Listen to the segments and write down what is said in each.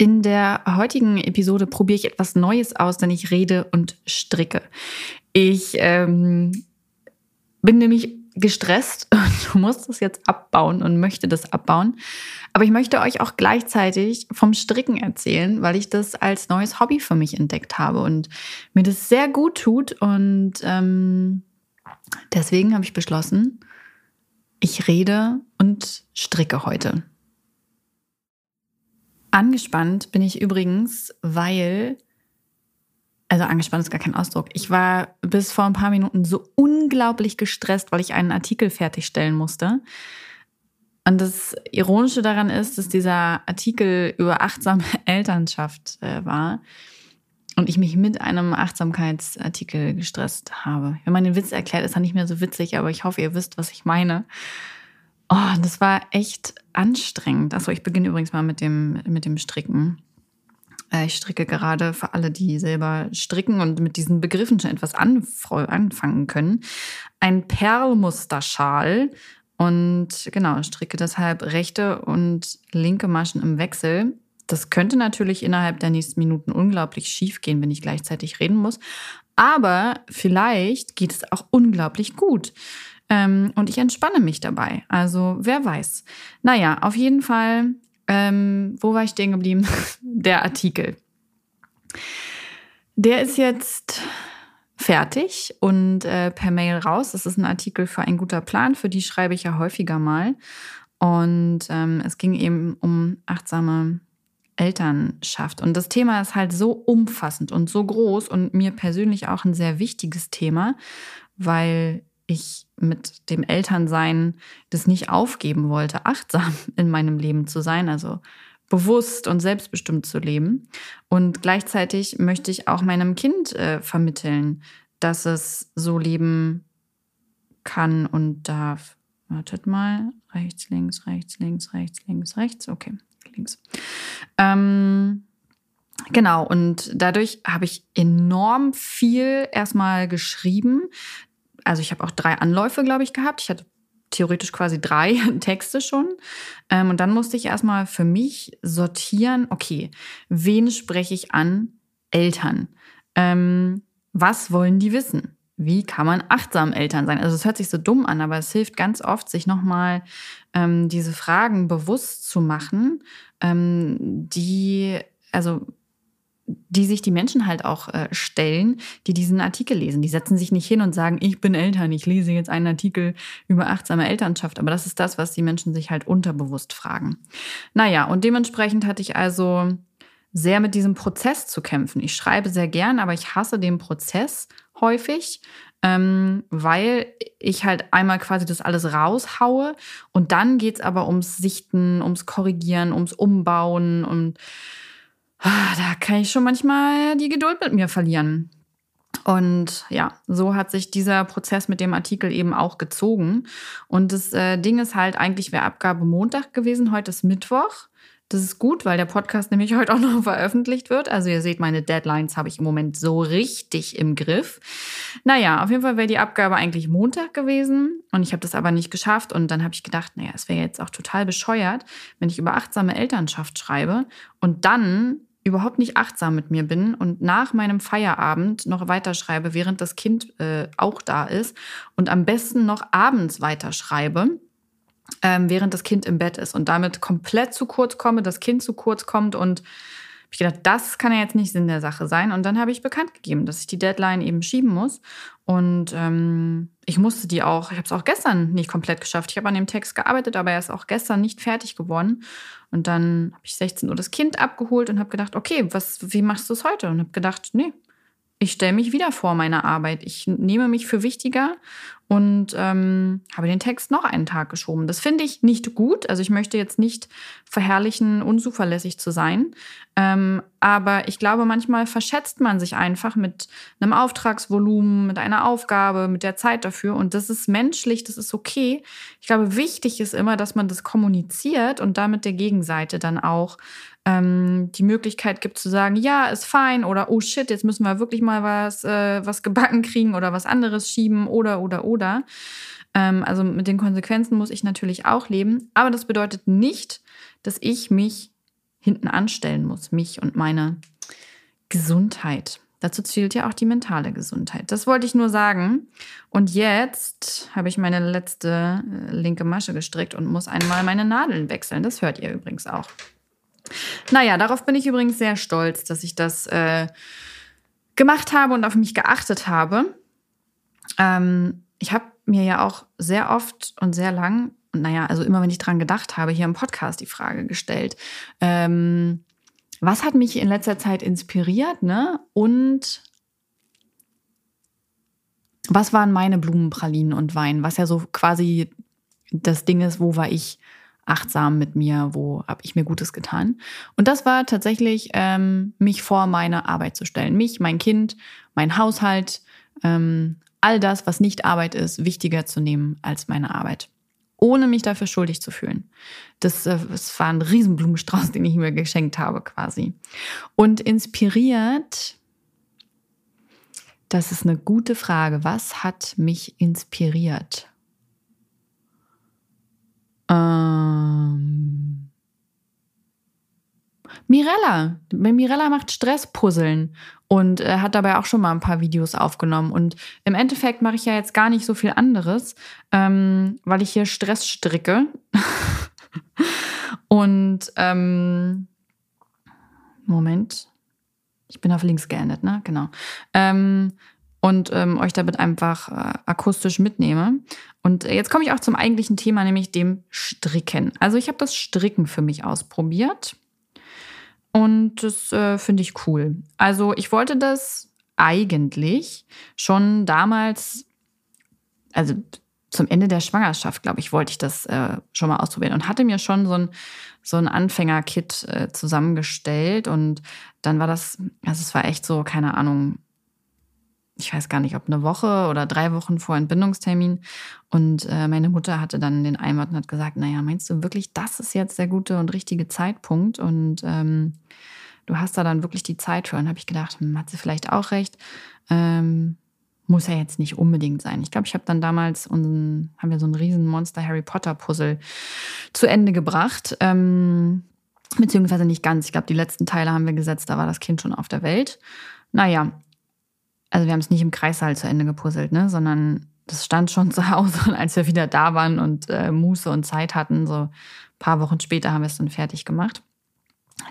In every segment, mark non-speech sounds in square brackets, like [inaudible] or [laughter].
In der heutigen Episode probiere ich etwas Neues aus, denn ich rede und stricke. Ich ähm, bin nämlich gestresst [laughs] und muss das jetzt abbauen und möchte das abbauen. Aber ich möchte euch auch gleichzeitig vom Stricken erzählen, weil ich das als neues Hobby für mich entdeckt habe und mir das sehr gut tut. Und ähm, deswegen habe ich beschlossen, ich rede und stricke heute. Angespannt bin ich übrigens, weil, also angespannt ist gar kein Ausdruck. Ich war bis vor ein paar Minuten so unglaublich gestresst, weil ich einen Artikel fertigstellen musste. Und das Ironische daran ist, dass dieser Artikel über achtsame [laughs] Elternschaft äh, war und ich mich mit einem Achtsamkeitsartikel gestresst habe. Wenn man den Witz erklärt, ist er nicht mehr so witzig, aber ich hoffe, ihr wisst, was ich meine. Oh, das war echt anstrengend. Achso, ich beginne übrigens mal mit dem, mit dem Stricken. Äh, ich stricke gerade für alle, die selber stricken und mit diesen Begriffen schon etwas anfangen können. Ein Perlmusterschal. Und genau, stricke deshalb rechte und linke Maschen im Wechsel. Das könnte natürlich innerhalb der nächsten Minuten unglaublich schief gehen, wenn ich gleichzeitig reden muss. Aber vielleicht geht es auch unglaublich gut. Ähm, und ich entspanne mich dabei. Also wer weiß. Naja, auf jeden Fall, ähm, wo war ich stehen geblieben? [laughs] Der Artikel. Der ist jetzt fertig und äh, per Mail raus. Das ist ein Artikel für ein guter Plan, für die schreibe ich ja häufiger mal. Und ähm, es ging eben um achtsame Elternschaft. Und das Thema ist halt so umfassend und so groß und mir persönlich auch ein sehr wichtiges Thema, weil ich mit dem Elternsein das nicht aufgeben wollte, achtsam [laughs] in meinem Leben zu sein, also bewusst und selbstbestimmt zu leben. Und gleichzeitig möchte ich auch meinem Kind äh, vermitteln, dass es so leben kann und darf. Wartet mal. Rechts, links, rechts, links, rechts, links, rechts. Okay, links. Ähm, Genau, und dadurch habe ich enorm viel erstmal geschrieben also ich habe auch drei Anläufe, glaube ich, gehabt. Ich hatte theoretisch quasi drei [laughs] Texte schon. Ähm, und dann musste ich erstmal für mich sortieren, okay, wen spreche ich an? Eltern. Ähm, was wollen die wissen? Wie kann man achtsam Eltern sein? Also es hört sich so dumm an, aber es hilft ganz oft, sich nochmal ähm, diese Fragen bewusst zu machen, ähm, die, also die sich die Menschen halt auch äh, stellen, die diesen Artikel lesen. Die setzen sich nicht hin und sagen, ich bin Eltern, ich lese jetzt einen Artikel über achtsame Elternschaft. Aber das ist das, was die Menschen sich halt unterbewusst fragen. Naja, und dementsprechend hatte ich also sehr mit diesem Prozess zu kämpfen. Ich schreibe sehr gern, aber ich hasse den Prozess häufig, ähm, weil ich halt einmal quasi das alles raushaue und dann geht es aber ums Sichten, ums Korrigieren, ums Umbauen und da kann ich schon manchmal die Geduld mit mir verlieren. Und ja, so hat sich dieser Prozess mit dem Artikel eben auch gezogen. Und das äh, Ding ist halt, eigentlich wäre Abgabe Montag gewesen, heute ist Mittwoch. Das ist gut, weil der Podcast nämlich [laughs] heute auch noch veröffentlicht wird. Also ihr seht, meine Deadlines habe ich im Moment so richtig im Griff. Naja, auf jeden Fall wäre die Abgabe eigentlich Montag gewesen und ich habe das aber nicht geschafft. Und dann habe ich gedacht, naja, es wäre jetzt auch total bescheuert, wenn ich über achtsame Elternschaft schreibe und dann überhaupt nicht achtsam mit mir bin und nach meinem Feierabend noch weiterschreibe, während das Kind äh, auch da ist und am besten noch abends weiterschreibe, ähm, während das Kind im Bett ist und damit komplett zu kurz komme, das Kind zu kurz kommt und ich gedacht, das kann ja jetzt nicht Sinn der Sache sein. Und dann habe ich bekannt gegeben, dass ich die Deadline eben schieben muss. Und ähm, ich musste die auch, ich habe es auch gestern nicht komplett geschafft. Ich habe an dem Text gearbeitet, aber er ist auch gestern nicht fertig geworden. Und dann habe ich 16 Uhr das Kind abgeholt und habe gedacht, okay, was, wie machst du es heute? Und habe gedacht, nee, ich stelle mich wieder vor meiner Arbeit. Ich nehme mich für wichtiger und ähm, habe den Text noch einen Tag geschoben. Das finde ich nicht gut. Also ich möchte jetzt nicht verherrlichen, unzuverlässig zu sein. Ähm, aber ich glaube, manchmal verschätzt man sich einfach mit einem Auftragsvolumen, mit einer Aufgabe, mit der Zeit dafür. Und das ist menschlich, das ist okay. Ich glaube, wichtig ist immer, dass man das kommuniziert und damit der Gegenseite dann auch ähm, die Möglichkeit gibt zu sagen, ja, ist fein oder oh shit, jetzt müssen wir wirklich mal was, äh, was gebacken kriegen oder was anderes schieben oder oder oder. Ähm, also mit den Konsequenzen muss ich natürlich auch leben. Aber das bedeutet nicht, dass ich mich hinten anstellen muss, mich und meine Gesundheit. Dazu zählt ja auch die mentale Gesundheit. Das wollte ich nur sagen. Und jetzt habe ich meine letzte äh, linke Masche gestrickt und muss einmal meine Nadeln wechseln. Das hört ihr übrigens auch. Naja, darauf bin ich übrigens sehr stolz, dass ich das äh, gemacht habe und auf mich geachtet habe. Ähm, ich habe mir ja auch sehr oft und sehr lang, naja, also immer wenn ich dran gedacht habe, hier im Podcast die Frage gestellt, ähm, was hat mich in letzter Zeit inspiriert, ne? Und was waren meine Blumenpralinen und Wein, was ja so quasi das Ding ist, wo war ich achtsam mit mir, wo habe ich mir Gutes getan. Und das war tatsächlich, ähm, mich vor meine Arbeit zu stellen. Mich, mein Kind, mein Haushalt, ähm, all das, was nicht Arbeit ist, wichtiger zu nehmen als meine Arbeit. Ohne mich dafür schuldig zu fühlen. Das, äh, das war ein Riesenblumenstrauß, [laughs] den ich mir geschenkt habe, quasi. Und inspiriert, das ist eine gute Frage. Was hat mich inspiriert? Ähm Mirella. Mirella macht Stresspuzzeln und äh, hat dabei auch schon mal ein paar Videos aufgenommen. Und im Endeffekt mache ich ja jetzt gar nicht so viel anderes, ähm, weil ich hier Stress stricke. [laughs] und ähm, Moment. Ich bin auf links geendet, ne? Genau. Ähm, und ähm, euch damit einfach äh, akustisch mitnehme. Und jetzt komme ich auch zum eigentlichen Thema, nämlich dem Stricken. Also ich habe das Stricken für mich ausprobiert und das äh, finde ich cool. Also ich wollte das eigentlich schon damals, also zum Ende der Schwangerschaft, glaube ich, wollte ich das äh, schon mal ausprobieren und hatte mir schon so ein, so ein Anfängerkit äh, zusammengestellt und dann war das, also es war echt so, keine Ahnung, ich weiß gar nicht, ob eine Woche oder drei Wochen vor Entbindungstermin. Und äh, meine Mutter hatte dann den Einwand und hat gesagt, naja, meinst du wirklich, das ist jetzt der gute und richtige Zeitpunkt? Und ähm, du hast da dann wirklich die Zeit für. Und habe ich gedacht, hm, hat sie vielleicht auch recht. Ähm, muss ja jetzt nicht unbedingt sein. Ich glaube, ich habe dann damals unseren, haben wir so ein riesen Monster Harry Potter Puzzle zu Ende gebracht. Ähm, beziehungsweise nicht ganz. Ich glaube, die letzten Teile haben wir gesetzt, da war das Kind schon auf der Welt. Naja, also wir haben es nicht im Kreissaal zu Ende gepuzzelt, ne, sondern das stand schon zu Hause und [laughs] als wir wieder da waren und äh, Muße und Zeit hatten, so ein paar Wochen später haben wir es dann fertig gemacht.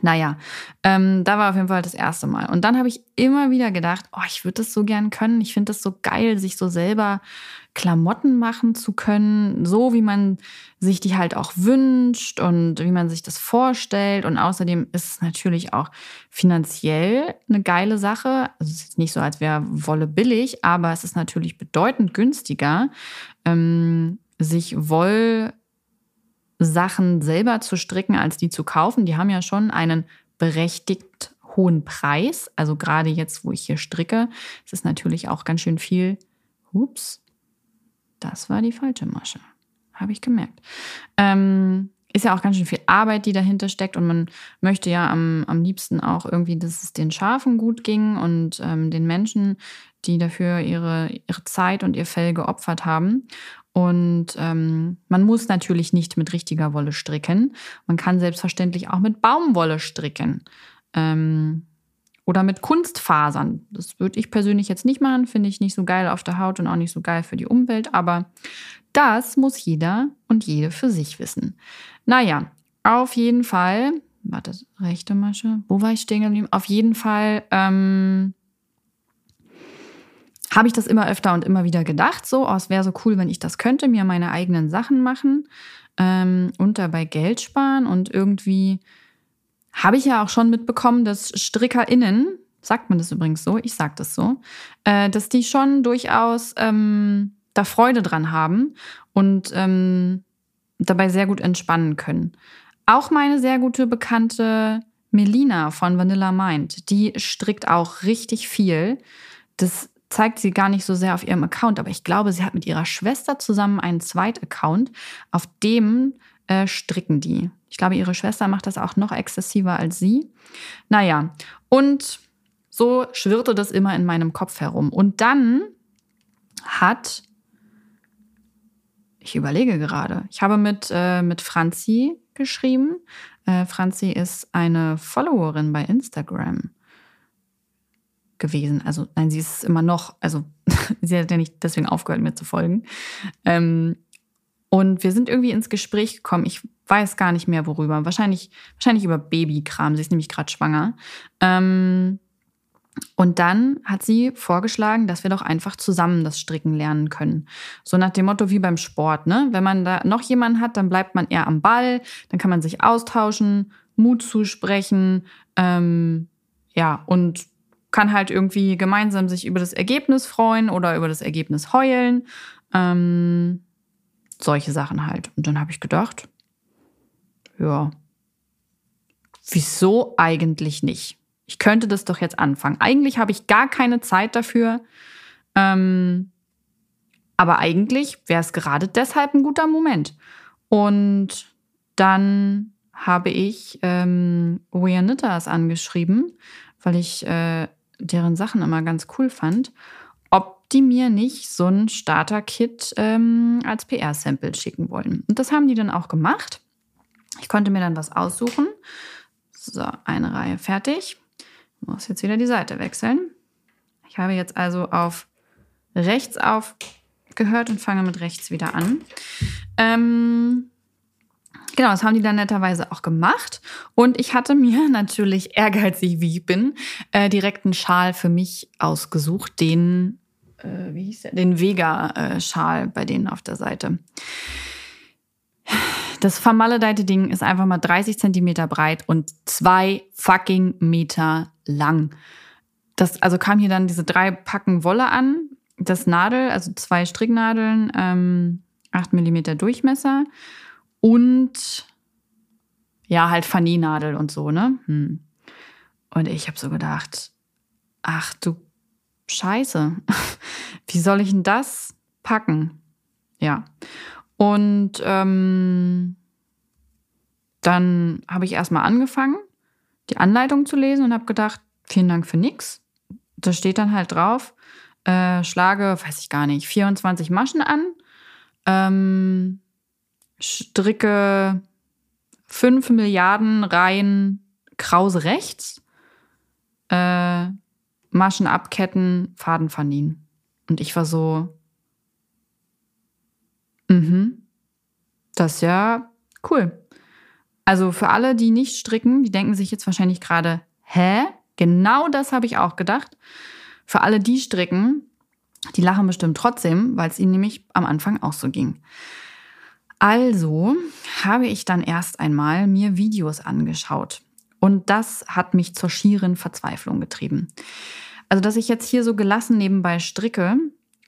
Naja, ähm, da war auf jeden Fall das erste Mal. Und dann habe ich immer wieder gedacht, oh, ich würde das so gern können. Ich finde das so geil, sich so selber Klamotten machen zu können, so wie man sich die halt auch wünscht und wie man sich das vorstellt. Und außerdem ist es natürlich auch finanziell eine geile Sache. Also es ist nicht so, als wäre Wolle billig, aber es ist natürlich bedeutend günstiger, ähm, sich Woll Sachen selber zu stricken, als die zu kaufen. Die haben ja schon einen berechtigt hohen Preis. Also gerade jetzt, wo ich hier stricke, ist es natürlich auch ganz schön viel. Ups, das war die falsche Masche. Habe ich gemerkt. Ähm, ist ja auch ganz schön viel Arbeit, die dahinter steckt. Und man möchte ja am, am liebsten auch irgendwie, dass es den Schafen gut ging und ähm, den Menschen, die dafür ihre, ihre Zeit und ihr Fell geopfert haben. Und ähm, man muss natürlich nicht mit richtiger Wolle stricken. Man kann selbstverständlich auch mit Baumwolle stricken. Ähm, oder mit Kunstfasern. Das würde ich persönlich jetzt nicht machen, finde ich nicht so geil auf der Haut und auch nicht so geil für die Umwelt. Aber das muss jeder und jede für sich wissen. Naja, auf jeden Fall. Warte, rechte Masche. Wo war ich stehen geblieben? Auf jeden Fall. Ähm, habe ich das immer öfter und immer wieder gedacht, so, oh, es wäre so cool, wenn ich das könnte, mir meine eigenen Sachen machen ähm, und dabei Geld sparen. Und irgendwie habe ich ja auch schon mitbekommen, dass StrickerInnen, sagt man das übrigens so, ich sage das so, äh, dass die schon durchaus ähm, da Freude dran haben und ähm, dabei sehr gut entspannen können. Auch meine sehr gute Bekannte Melina von Vanilla Mind, die strickt auch richtig viel. Das zeigt sie gar nicht so sehr auf ihrem Account, aber ich glaube, sie hat mit ihrer Schwester zusammen einen Zweit-Account, auf dem äh, stricken die. Ich glaube, ihre Schwester macht das auch noch exzessiver als sie. Naja, und so schwirrte das immer in meinem Kopf herum. Und dann hat, ich überlege gerade, ich habe mit, äh, mit Franzi geschrieben. Äh, Franzi ist eine Followerin bei Instagram gewesen. Also nein, sie ist immer noch, also [laughs] sie hat ja nicht deswegen aufgehört, mir zu folgen. Ähm, und wir sind irgendwie ins Gespräch gekommen. Ich weiß gar nicht mehr worüber. Wahrscheinlich, wahrscheinlich über Babykram. Sie ist nämlich gerade schwanger. Ähm, und dann hat sie vorgeschlagen, dass wir doch einfach zusammen das Stricken lernen können. So nach dem Motto wie beim Sport, ne? Wenn man da noch jemanden hat, dann bleibt man eher am Ball, dann kann man sich austauschen, Mut zusprechen, ähm, ja, und kann halt irgendwie gemeinsam sich über das Ergebnis freuen oder über das Ergebnis heulen. Ähm, solche Sachen halt. Und dann habe ich gedacht, ja, wieso eigentlich nicht? Ich könnte das doch jetzt anfangen. Eigentlich habe ich gar keine Zeit dafür. Ähm, aber eigentlich wäre es gerade deshalb ein guter Moment. Und dann habe ich ähm, We Are Knitters angeschrieben, weil ich äh, deren Sachen immer ganz cool fand, ob die mir nicht so ein Starter-Kit ähm, als PR-Sample schicken wollen. Und das haben die dann auch gemacht. Ich konnte mir dann was aussuchen. So, eine Reihe fertig. Muss jetzt wieder die Seite wechseln. Ich habe jetzt also auf rechts aufgehört und fange mit rechts wieder an. Ähm, genau, das haben die dann netterweise auch gemacht. Und ich hatte mir [laughs] natürlich, ehrgeizig wie ich bin, äh, direkt einen Schal für mich ausgesucht, den, äh, wie hieß der? Den Vega-Schal bei denen auf der Seite. Das vermaledeite Ding ist einfach mal 30 Zentimeter breit und zwei fucking Meter lang. Das, also kam hier dann diese drei Packen Wolle an, das Nadel, also zwei Stricknadeln, ähm, 8 mm Durchmesser und ja, halt Fanny-Nadel und so, ne? Hm. Und ich habe so gedacht, ach du Scheiße, [laughs] wie soll ich denn das packen? Ja. Und ähm, dann habe ich erstmal angefangen, die Anleitung zu lesen und habe gedacht, vielen Dank für nix. Da steht dann halt drauf, äh, schlage, weiß ich gar nicht, 24 Maschen an, ähm, stricke 5 Milliarden Reihen Krause rechts, äh, Maschen abketten, Faden verniehen. Und ich war so, Mhm. Das ist ja cool. Also für alle, die nicht stricken, die denken sich jetzt wahrscheinlich gerade, hä? Genau das habe ich auch gedacht. Für alle, die stricken, die lachen bestimmt trotzdem, weil es ihnen nämlich am Anfang auch so ging. Also habe ich dann erst einmal mir Videos angeschaut. Und das hat mich zur schieren Verzweiflung getrieben. Also, dass ich jetzt hier so gelassen nebenbei stricke,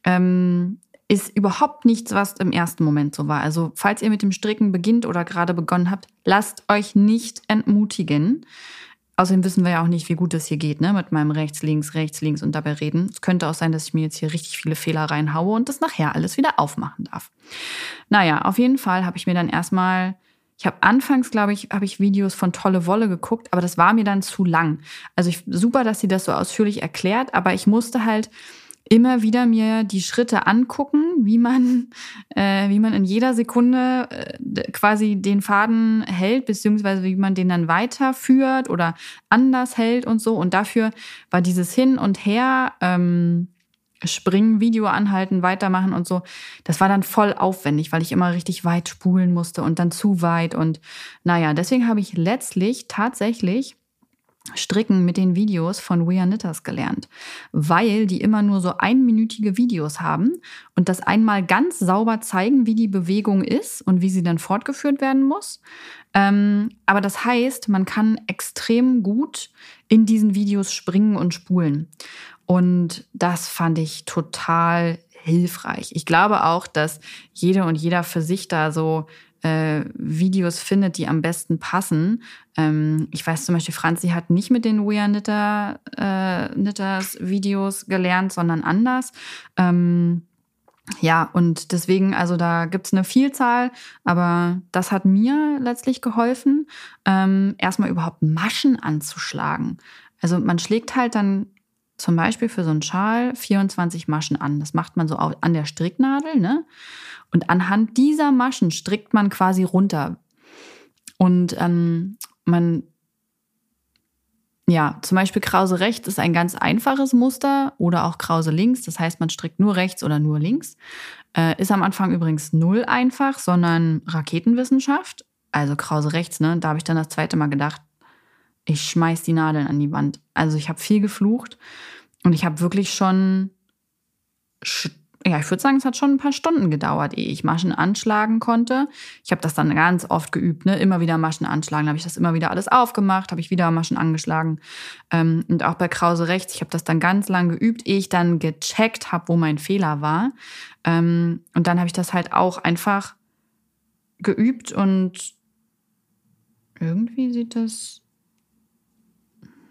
ähm, ist überhaupt nichts, was im ersten Moment so war. Also falls ihr mit dem Stricken beginnt oder gerade begonnen habt, lasst euch nicht entmutigen. Außerdem wissen wir ja auch nicht, wie gut es hier geht, ne? Mit meinem rechts, links, rechts, links und dabei reden. Es könnte auch sein, dass ich mir jetzt hier richtig viele Fehler reinhaue und das nachher alles wieder aufmachen darf. Naja, auf jeden Fall habe ich mir dann erstmal, ich habe anfangs, glaube ich, habe ich Videos von Tolle Wolle geguckt, aber das war mir dann zu lang. Also ich, super, dass sie das so ausführlich erklärt, aber ich musste halt immer wieder mir die Schritte angucken, wie man, [laughs] äh, wie man in jeder Sekunde äh, quasi den Faden hält, beziehungsweise wie man den dann weiterführt oder anders hält und so. Und dafür war dieses Hin und Her ähm, springen, Video anhalten, weitermachen und so. Das war dann voll aufwendig, weil ich immer richtig weit spulen musste und dann zu weit. Und naja, deswegen habe ich letztlich tatsächlich Stricken mit den Videos von We Are Knitters gelernt, weil die immer nur so einminütige Videos haben und das einmal ganz sauber zeigen, wie die Bewegung ist und wie sie dann fortgeführt werden muss. Ähm, aber das heißt, man kann extrem gut in diesen Videos springen und spulen. Und das fand ich total hilfreich. Ich glaube auch, dass jede und jeder für sich da so äh, Videos findet, die am besten passen. Ähm, ich weiß zum Beispiel, Franzi hat nicht mit den We Are Knitter, äh, Knitters Videos gelernt, sondern anders. Ähm, ja, und deswegen, also da gibt es eine Vielzahl, aber das hat mir letztlich geholfen, ähm, erstmal überhaupt Maschen anzuschlagen. Also man schlägt halt dann zum Beispiel für so einen Schal 24 Maschen an. Das macht man so an der Stricknadel, ne? Und anhand dieser Maschen strickt man quasi runter. Und ähm, man, ja, zum Beispiel Krause rechts ist ein ganz einfaches Muster oder auch Krause links. Das heißt, man strickt nur rechts oder nur links. Äh, ist am Anfang übrigens null einfach, sondern Raketenwissenschaft. Also Krause rechts, ne? Da habe ich dann das zweite Mal gedacht, ich schmeiß die Nadeln an die Wand. Also ich habe viel geflucht und ich habe wirklich schon ja, ich würde sagen, es hat schon ein paar Stunden gedauert, ehe ich Maschen anschlagen konnte. Ich habe das dann ganz oft geübt, ne? immer wieder Maschen anschlagen. habe ich das immer wieder alles aufgemacht, habe ich wieder Maschen angeschlagen. Ähm, und auch bei Krause rechts, ich habe das dann ganz lang geübt, ehe ich dann gecheckt habe, wo mein Fehler war. Ähm, und dann habe ich das halt auch einfach geübt und irgendwie sieht das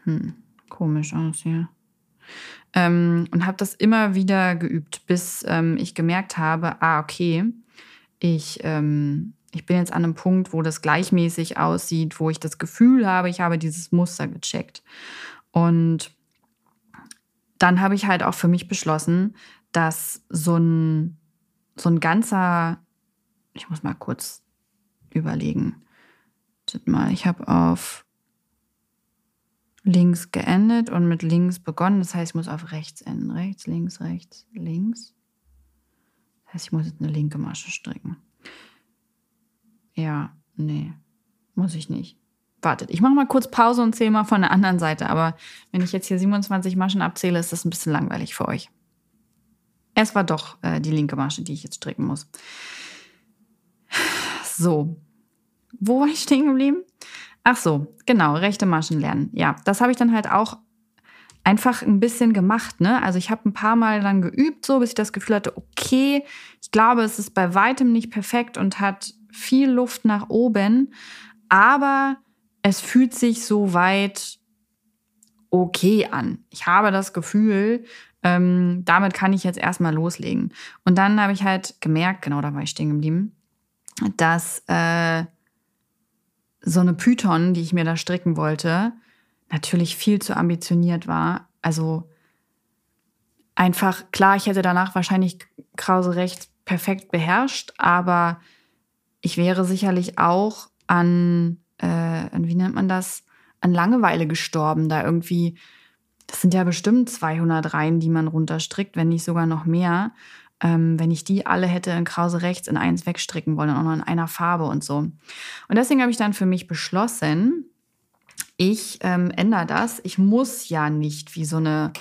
hm, komisch aus hier. Ähm, und habe das immer wieder geübt, bis ähm, ich gemerkt habe, ah, okay, ich, ähm, ich bin jetzt an einem Punkt, wo das gleichmäßig aussieht, wo ich das Gefühl habe, ich habe dieses Muster gecheckt. Und dann habe ich halt auch für mich beschlossen, dass so ein, so ein ganzer, ich muss mal kurz überlegen. Mal, ich habe auf links geendet und mit links begonnen. Das heißt, ich muss auf rechts enden. Rechts, links, rechts, links. Das heißt, ich muss jetzt eine linke Masche stricken. Ja, nee, muss ich nicht. Wartet, ich mache mal kurz Pause und zähle mal von der anderen Seite. Aber wenn ich jetzt hier 27 Maschen abzähle, ist das ein bisschen langweilig für euch. Es war doch äh, die linke Masche, die ich jetzt stricken muss. So, wo war ich stehen geblieben? Ach so, genau, rechte Maschen lernen. Ja, das habe ich dann halt auch einfach ein bisschen gemacht. Ne? Also ich habe ein paar Mal dann geübt, so bis ich das Gefühl hatte, okay, ich glaube, es ist bei weitem nicht perfekt und hat viel Luft nach oben, aber es fühlt sich so weit okay an. Ich habe das Gefühl, ähm, damit kann ich jetzt erstmal loslegen. Und dann habe ich halt gemerkt, genau da war ich stehen geblieben, dass äh, so eine Python, die ich mir da stricken wollte, natürlich viel zu ambitioniert war. Also einfach, klar, ich hätte danach wahrscheinlich Krause recht perfekt beherrscht, aber ich wäre sicherlich auch an, äh, an, wie nennt man das, an Langeweile gestorben, da irgendwie, das sind ja bestimmt 200 Reihen, die man runterstrickt, wenn nicht sogar noch mehr ähm, wenn ich die alle hätte in Krause rechts in eins wegstricken wollen und auch noch in einer Farbe und so. Und deswegen habe ich dann für mich beschlossen, ich ähm, ändere das. Ich muss ja nicht wie so eine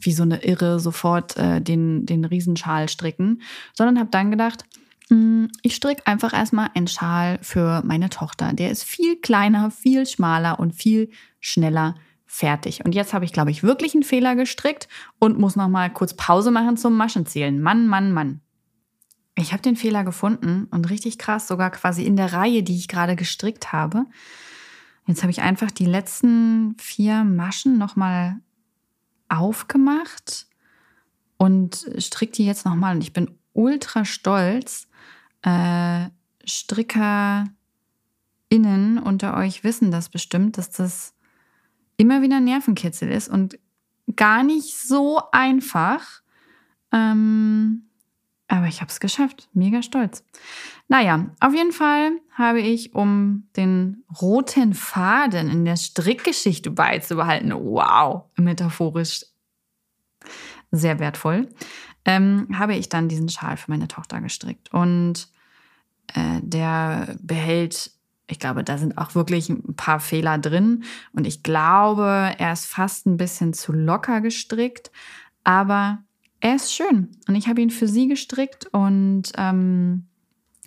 wie so eine Irre sofort äh, den, den Riesenschal stricken, sondern habe dann gedacht, hm, ich stricke einfach erstmal einen Schal für meine Tochter. Der ist viel kleiner, viel schmaler und viel schneller fertig. Und jetzt habe ich, glaube ich, wirklich einen Fehler gestrickt und muss noch mal kurz Pause machen zum Maschenzählen. Mann, Mann, Mann. Ich habe den Fehler gefunden und richtig krass, sogar quasi in der Reihe, die ich gerade gestrickt habe. Jetzt habe ich einfach die letzten vier Maschen noch mal aufgemacht und stricke die jetzt noch mal. Und ich bin ultra stolz. Äh, StrickerInnen unter euch wissen das bestimmt, dass das immer wieder Nervenkitzel ist und gar nicht so einfach. Ähm, aber ich habe es geschafft. Mega stolz. Naja, auf jeden Fall habe ich, um den roten Faden in der Strickgeschichte beizubehalten, wow, metaphorisch sehr wertvoll, ähm, habe ich dann diesen Schal für meine Tochter gestrickt. Und äh, der behält ich glaube, da sind auch wirklich ein paar Fehler drin. Und ich glaube, er ist fast ein bisschen zu locker gestrickt. Aber er ist schön. Und ich habe ihn für sie gestrickt. Und ähm,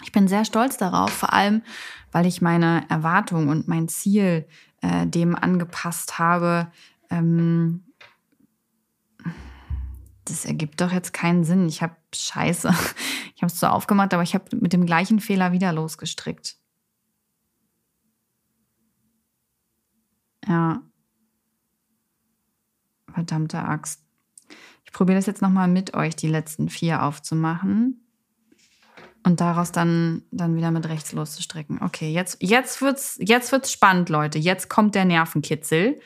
ich bin sehr stolz darauf. Vor allem, weil ich meine Erwartung und mein Ziel äh, dem angepasst habe. Ähm, das ergibt doch jetzt keinen Sinn. Ich habe Scheiße. [laughs] Ich habe es so aufgemacht, aber ich habe mit dem gleichen Fehler wieder losgestrickt. Ja. Verdammte Axt. Ich probiere das jetzt nochmal mit euch, die letzten vier aufzumachen. Und daraus dann, dann wieder mit rechts loszustrecken. Okay, jetzt, jetzt wird's, jetzt wird's spannend, Leute. Jetzt kommt der Nervenkitzel.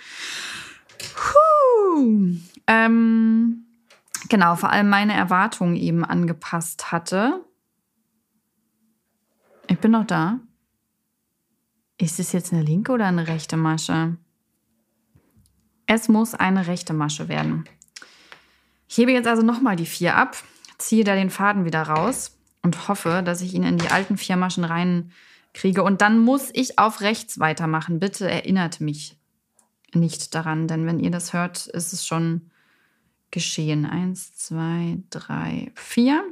Ähm, genau, vor allem meine Erwartungen eben angepasst hatte. Ich bin noch da. Ist es jetzt eine linke oder eine rechte Masche? Es muss eine rechte Masche werden. Ich hebe jetzt also nochmal die vier ab, ziehe da den Faden wieder raus und hoffe, dass ich ihn in die alten vier Maschen reinkriege. Und dann muss ich auf rechts weitermachen. Bitte erinnert mich nicht daran, denn wenn ihr das hört, ist es schon geschehen. Eins, zwei, drei, vier.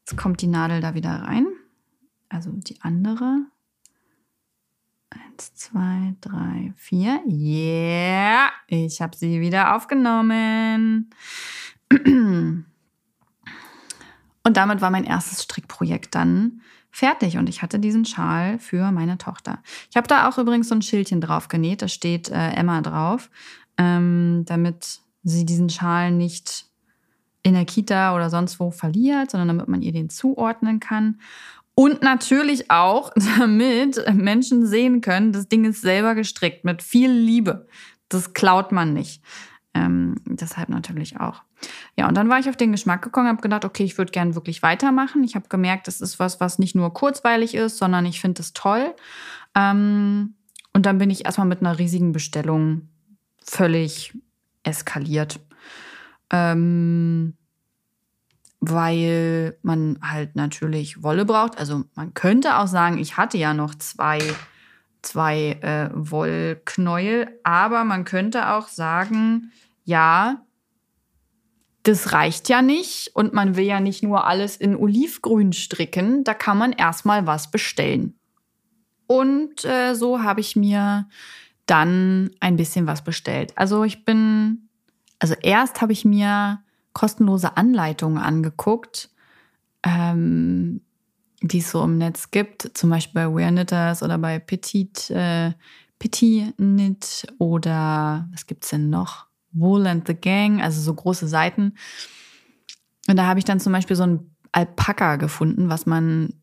Jetzt kommt die Nadel da wieder rein. Also die andere. Eins, zwei, drei, vier. Yeah, ich habe sie wieder aufgenommen. Und damit war mein erstes Strickprojekt dann fertig und ich hatte diesen Schal für meine Tochter. Ich habe da auch übrigens so ein Schildchen drauf genäht, da steht äh, Emma drauf, ähm, damit sie diesen Schal nicht in der Kita oder sonst wo verliert, sondern damit man ihr den zuordnen kann. Und natürlich auch, [laughs] damit Menschen sehen können, das Ding ist selber gestrickt mit viel Liebe. Das klaut man nicht. Ähm, deshalb natürlich auch. Ja, und dann war ich auf den Geschmack gekommen, habe gedacht, okay, ich würde gerne wirklich weitermachen. Ich habe gemerkt, das ist was, was nicht nur kurzweilig ist, sondern ich finde es toll. Ähm, und dann bin ich erstmal mit einer riesigen Bestellung völlig eskaliert. Ähm, weil man halt natürlich Wolle braucht. Also man könnte auch sagen, ich hatte ja noch zwei, zwei äh, Wollknäuel, aber man könnte auch sagen, ja, das reicht ja nicht und man will ja nicht nur alles in Olivgrün stricken, da kann man erstmal was bestellen. Und äh, so habe ich mir dann ein bisschen was bestellt. Also ich bin, also erst habe ich mir kostenlose Anleitungen angeguckt, ähm, die es so im Netz gibt, zum Beispiel bei Wear Knitters oder bei Petit, äh, Petit Knit oder was gibt es denn noch? Wool and the Gang, also so große Seiten. Und da habe ich dann zum Beispiel so ein Alpaka gefunden, was man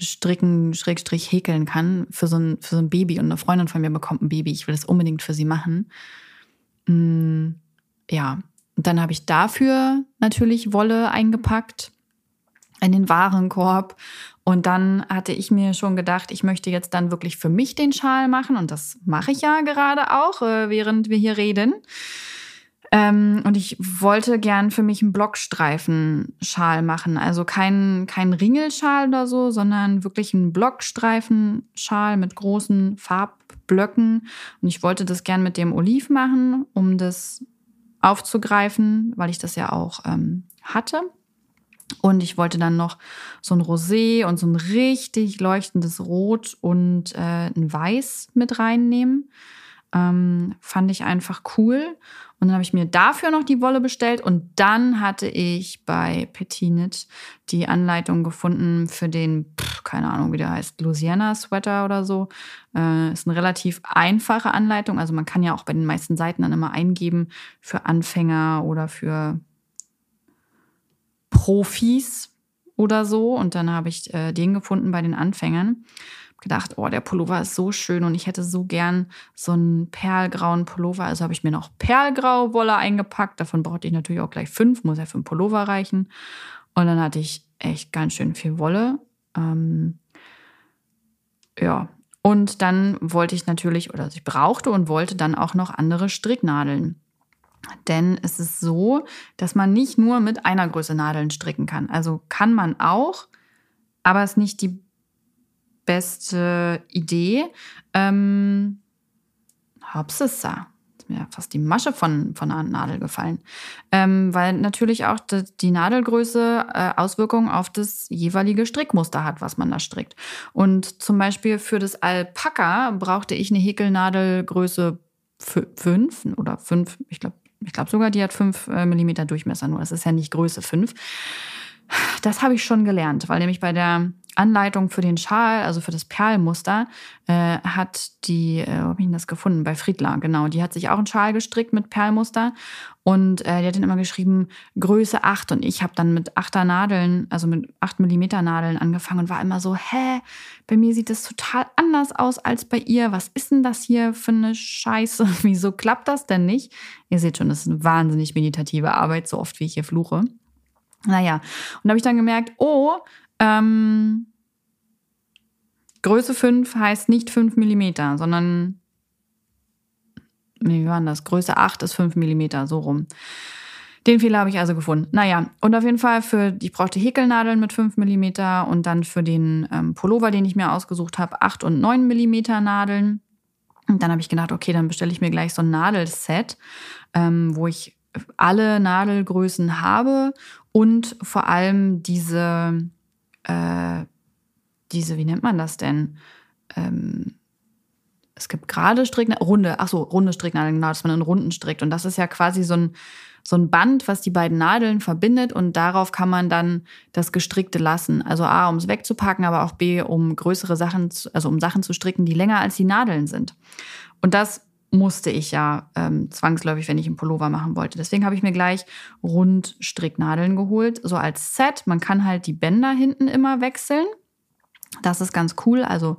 stricken, schrägstrich häkeln kann für so, ein, für so ein Baby. Und eine Freundin von mir bekommt ein Baby. Ich will das unbedingt für sie machen. Mm, ja, und dann habe ich dafür natürlich Wolle eingepackt in den Warenkorb. Und dann hatte ich mir schon gedacht, ich möchte jetzt dann wirklich für mich den Schal machen. Und das mache ich ja gerade auch, äh, während wir hier reden. Ähm, und ich wollte gern für mich einen Blockstreifen-Schal machen. Also kein, kein Ringelschal oder so, sondern wirklich einen Blockstreifen-Schal mit großen Farbblöcken. Und ich wollte das gern mit dem Oliv machen, um das aufzugreifen, weil ich das ja auch ähm, hatte. Und ich wollte dann noch so ein Rosé und so ein richtig leuchtendes Rot und äh, ein Weiß mit reinnehmen. Ähm, fand ich einfach cool. Und dann habe ich mir dafür noch die Wolle bestellt und dann hatte ich bei Petinit die Anleitung gefunden für den, pff, keine Ahnung, wie der heißt, Louisiana Sweater oder so. Äh, ist eine relativ einfache Anleitung. Also man kann ja auch bei den meisten Seiten dann immer eingeben für Anfänger oder für Profis oder so. Und dann habe ich äh, den gefunden bei den Anfängern gedacht, oh, der Pullover ist so schön und ich hätte so gern so einen perlgrauen Pullover. Also habe ich mir noch perlgraue Wolle eingepackt. Davon brauchte ich natürlich auch gleich fünf, muss ja für einen Pullover reichen. Und dann hatte ich echt ganz schön viel Wolle. Ähm, ja, und dann wollte ich natürlich, oder ich brauchte und wollte dann auch noch andere Stricknadeln. Denn es ist so, dass man nicht nur mit einer Größe Nadeln stricken kann. Also kann man auch, aber es ist nicht die beste Idee. Ähm, Hopsissa. Ist mir fast die Masche von, von einer Nadel gefallen. Ähm, weil natürlich auch die, die Nadelgröße äh, Auswirkungen auf das jeweilige Strickmuster hat, was man da strickt. Und zum Beispiel für das Alpaka brauchte ich eine Häkelnadelgröße 5 oder 5, ich glaube ich glaube sogar, die hat 5 äh, mm Durchmesser nur. Das ist ja nicht Größe 5. Das habe ich schon gelernt, weil nämlich bei der Anleitung für den Schal, also für das Perlmuster, äh, hat die, äh, wo habe ich denn das gefunden? Bei Friedler, genau. Die hat sich auch einen Schal gestrickt mit Perlmuster und äh, die hat dann immer geschrieben Größe 8 und ich habe dann mit 8er Nadeln, also mit 8 mm Nadeln angefangen und war immer so, hä, bei mir sieht das total anders aus als bei ihr. Was ist denn das hier für eine Scheiße? [laughs] Wieso klappt das denn nicht? Ihr seht schon, das ist eine wahnsinnig meditative Arbeit, so oft wie ich hier fluche. Naja, und da habe ich dann gemerkt, oh, ähm, Größe 5 heißt nicht 5 mm, sondern, wie war das? Größe 8 ist 5 mm, so rum. Den Fehler habe ich also gefunden. Naja, und auf jeden Fall für, ich brauchte Häkelnadeln mit 5 mm und dann für den ähm, Pullover, den ich mir ausgesucht habe, 8 und 9 mm Nadeln. Und dann habe ich gedacht, okay, dann bestelle ich mir gleich so ein Nadelset, ähm, wo ich alle Nadelgrößen habe und vor allem diese, äh, diese, wie nennt man das denn? Ähm, es gibt gerade Stricknadeln, runde, ach so, runde Stricknadeln, genau, dass man in Runden strickt. Und das ist ja quasi so ein, so ein Band, was die beiden Nadeln verbindet und darauf kann man dann das Gestrickte lassen. Also A, um es wegzupacken, aber auch B, um größere Sachen, also um Sachen zu stricken, die länger als die Nadeln sind. Und das musste ich ja ähm, zwangsläufig, wenn ich einen Pullover machen wollte. Deswegen habe ich mir gleich Rundstricknadeln geholt, so als Set. Man kann halt die Bänder hinten immer wechseln. Das ist ganz cool. Also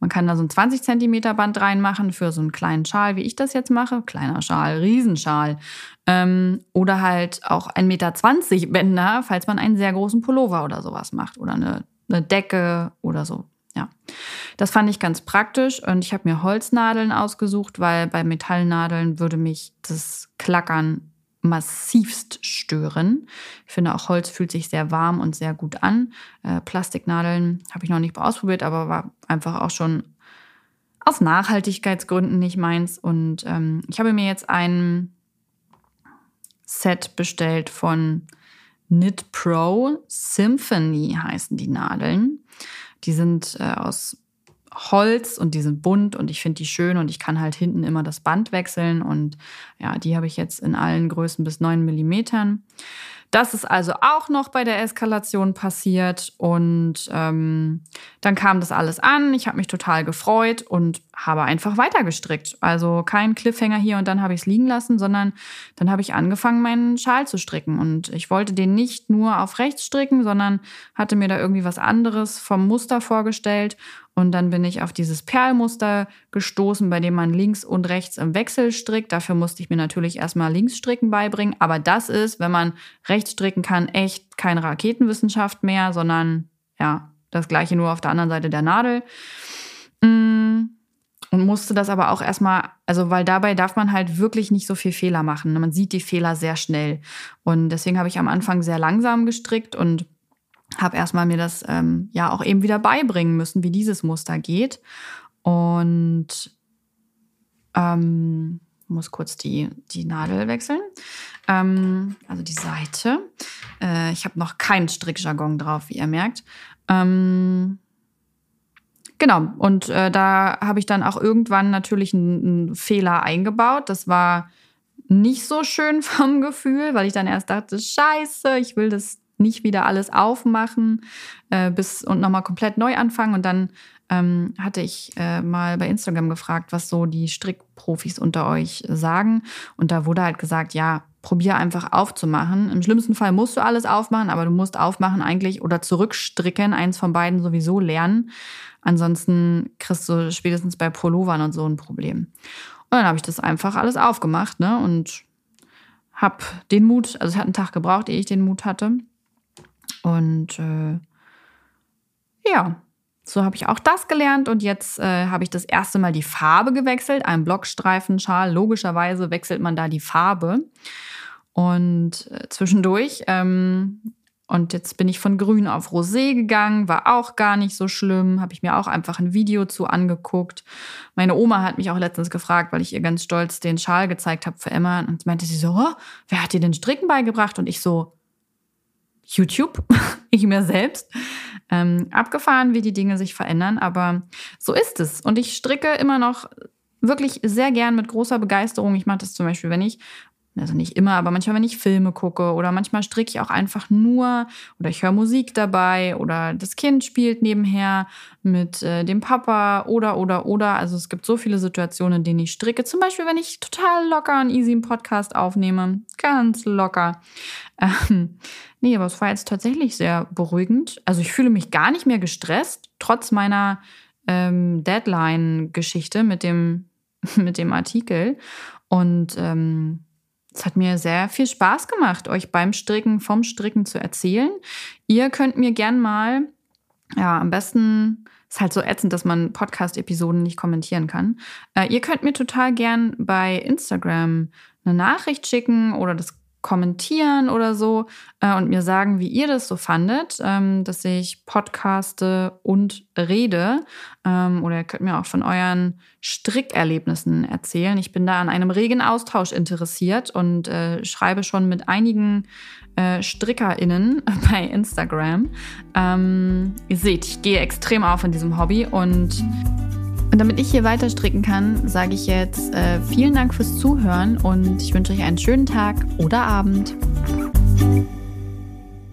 man kann da so ein 20 Zentimeter Band reinmachen für so einen kleinen Schal, wie ich das jetzt mache. Kleiner Schal, Riesenschal. Ähm, oder halt auch 1,20 Meter Bänder, falls man einen sehr großen Pullover oder sowas macht. Oder eine, eine Decke oder so. Ja, das fand ich ganz praktisch und ich habe mir Holznadeln ausgesucht, weil bei Metallnadeln würde mich das Klackern massivst stören. Ich finde auch Holz fühlt sich sehr warm und sehr gut an. Äh, Plastiknadeln habe ich noch nicht ausprobiert, aber war einfach auch schon aus Nachhaltigkeitsgründen nicht meins. Und ähm, ich habe mir jetzt ein Set bestellt von Knit Pro Symphony heißen die Nadeln. Die sind äh, aus Holz und die sind bunt und ich finde die schön und ich kann halt hinten immer das Band wechseln und ja, die habe ich jetzt in allen Größen bis 9 Millimetern. Das ist also auch noch bei der Eskalation passiert und ähm, dann kam das alles an. Ich habe mich total gefreut und habe einfach weitergestrickt. Also kein Cliffhanger hier und dann habe ich es liegen lassen, sondern dann habe ich angefangen, meinen Schal zu stricken. Und ich wollte den nicht nur auf rechts stricken, sondern hatte mir da irgendwie was anderes vom Muster vorgestellt und dann bin ich auf dieses Perlmuster gestoßen, bei dem man links und rechts im Wechsel strickt. Dafür musste ich mir natürlich erstmal Linksstricken beibringen. Aber das ist, wenn man rechts stricken kann, echt keine Raketenwissenschaft mehr, sondern ja, das gleiche nur auf der anderen Seite der Nadel. Mm, und musste das aber auch erstmal, also weil dabei darf man halt wirklich nicht so viel Fehler machen. Man sieht die Fehler sehr schnell. Und deswegen habe ich am Anfang sehr langsam gestrickt und habe erstmal mir das ähm, ja auch eben wieder beibringen müssen, wie dieses Muster geht. Und ähm, muss kurz die, die Nadel wechseln. Ähm, also die Seite. Äh, ich habe noch keinen Strickjargon drauf, wie ihr merkt. Ähm, genau, und äh, da habe ich dann auch irgendwann natürlich einen, einen Fehler eingebaut. Das war nicht so schön [laughs] vom Gefühl, weil ich dann erst dachte, scheiße, ich will das nicht wieder alles aufmachen äh, bis und nochmal komplett neu anfangen. Und dann ähm, hatte ich äh, mal bei Instagram gefragt, was so die Strickprofis unter euch sagen. Und da wurde halt gesagt, ja, probier einfach aufzumachen. Im schlimmsten Fall musst du alles aufmachen, aber du musst aufmachen eigentlich oder zurückstricken, eins von beiden sowieso lernen. Ansonsten kriegst du spätestens bei Pullovern und so ein Problem. Und dann habe ich das einfach alles aufgemacht, ne? Und habe den Mut, also es hat einen Tag gebraucht, ehe ich den Mut hatte. Und äh, ja, so habe ich auch das gelernt und jetzt äh, habe ich das erste Mal die Farbe gewechselt. Ein Blockstreifenschal, logischerweise wechselt man da die Farbe. Und äh, zwischendurch, ähm, und jetzt bin ich von grün auf rosé gegangen, war auch gar nicht so schlimm, habe ich mir auch einfach ein Video zu angeguckt. Meine Oma hat mich auch letztens gefragt, weil ich ihr ganz stolz den Schal gezeigt habe für Emma und meinte sie so, oh, wer hat dir den Stricken beigebracht? Und ich so, YouTube, [laughs] ich mir selbst. Ähm, abgefahren, wie die Dinge sich verändern, aber so ist es. Und ich stricke immer noch wirklich sehr gern mit großer Begeisterung. Ich mache das zum Beispiel, wenn ich also nicht immer, aber manchmal, wenn ich Filme gucke oder manchmal stricke ich auch einfach nur oder ich höre Musik dabei oder das Kind spielt nebenher mit äh, dem Papa oder, oder, oder. Also es gibt so viele Situationen, in denen ich stricke. Zum Beispiel, wenn ich total locker und easy einen Podcast aufnehme. Ganz locker. Ähm, nee, aber es war jetzt tatsächlich sehr beruhigend. Also ich fühle mich gar nicht mehr gestresst, trotz meiner ähm, Deadline-Geschichte mit dem, [laughs] mit dem Artikel. Und ähm, es hat mir sehr viel Spaß gemacht, euch beim Stricken, vom Stricken zu erzählen. Ihr könnt mir gern mal, ja, am besten ist halt so ätzend, dass man Podcast-Episoden nicht kommentieren kann. Äh, ihr könnt mir total gern bei Instagram eine Nachricht schicken oder das kommentieren oder so äh, und mir sagen, wie ihr das so fandet, ähm, dass ich podcaste und rede. Ähm, oder ihr könnt mir auch von euren Strickerlebnissen erzählen. Ich bin da an einem regen Austausch interessiert und äh, schreibe schon mit einigen äh, StrickerInnen [laughs] bei Instagram. Ähm, ihr seht, ich gehe extrem auf in diesem Hobby und und damit ich hier weiter stricken kann, sage ich jetzt äh, vielen Dank fürs Zuhören und ich wünsche euch einen schönen Tag oder Abend.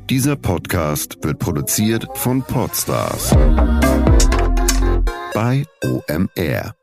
Dieser Podcast wird produziert von Podstars bei OMR.